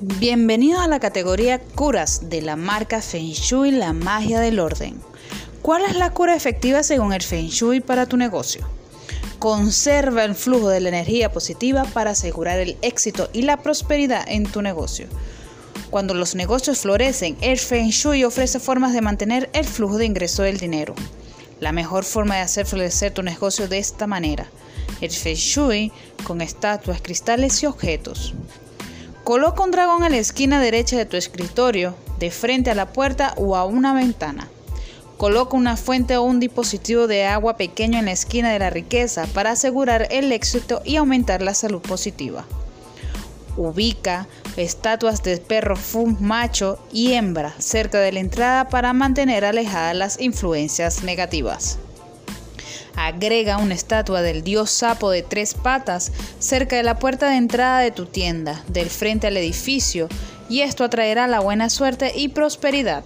Bienvenido a la categoría curas de la marca Feng Shui La Magia del Orden. ¿Cuál es la cura efectiva según el Feng Shui para tu negocio? Conserva el flujo de la energía positiva para asegurar el éxito y la prosperidad en tu negocio. Cuando los negocios florecen, el Feng Shui ofrece formas de mantener el flujo de ingreso del dinero. La mejor forma de hacer florecer tu negocio de esta manera. El Feng Shui con estatuas, cristales y objetos. Coloca un dragón en la esquina derecha de tu escritorio, de frente a la puerta o a una ventana. Coloca una fuente o un dispositivo de agua pequeño en la esquina de la riqueza para asegurar el éxito y aumentar la salud positiva. Ubica estatuas de perro fum macho y hembra cerca de la entrada para mantener alejadas las influencias negativas. Agrega una estatua del dios sapo de tres patas cerca de la puerta de entrada de tu tienda, del frente al edificio, y esto atraerá la buena suerte y prosperidad.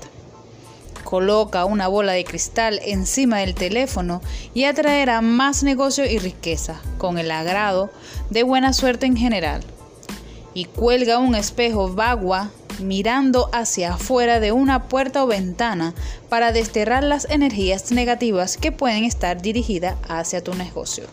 Coloca una bola de cristal encima del teléfono y atraerá más negocio y riqueza, con el agrado de buena suerte en general. Y cuelga un espejo bagua mirando hacia afuera de una puerta o ventana para desterrar las energías negativas que pueden estar dirigidas hacia tu negocio.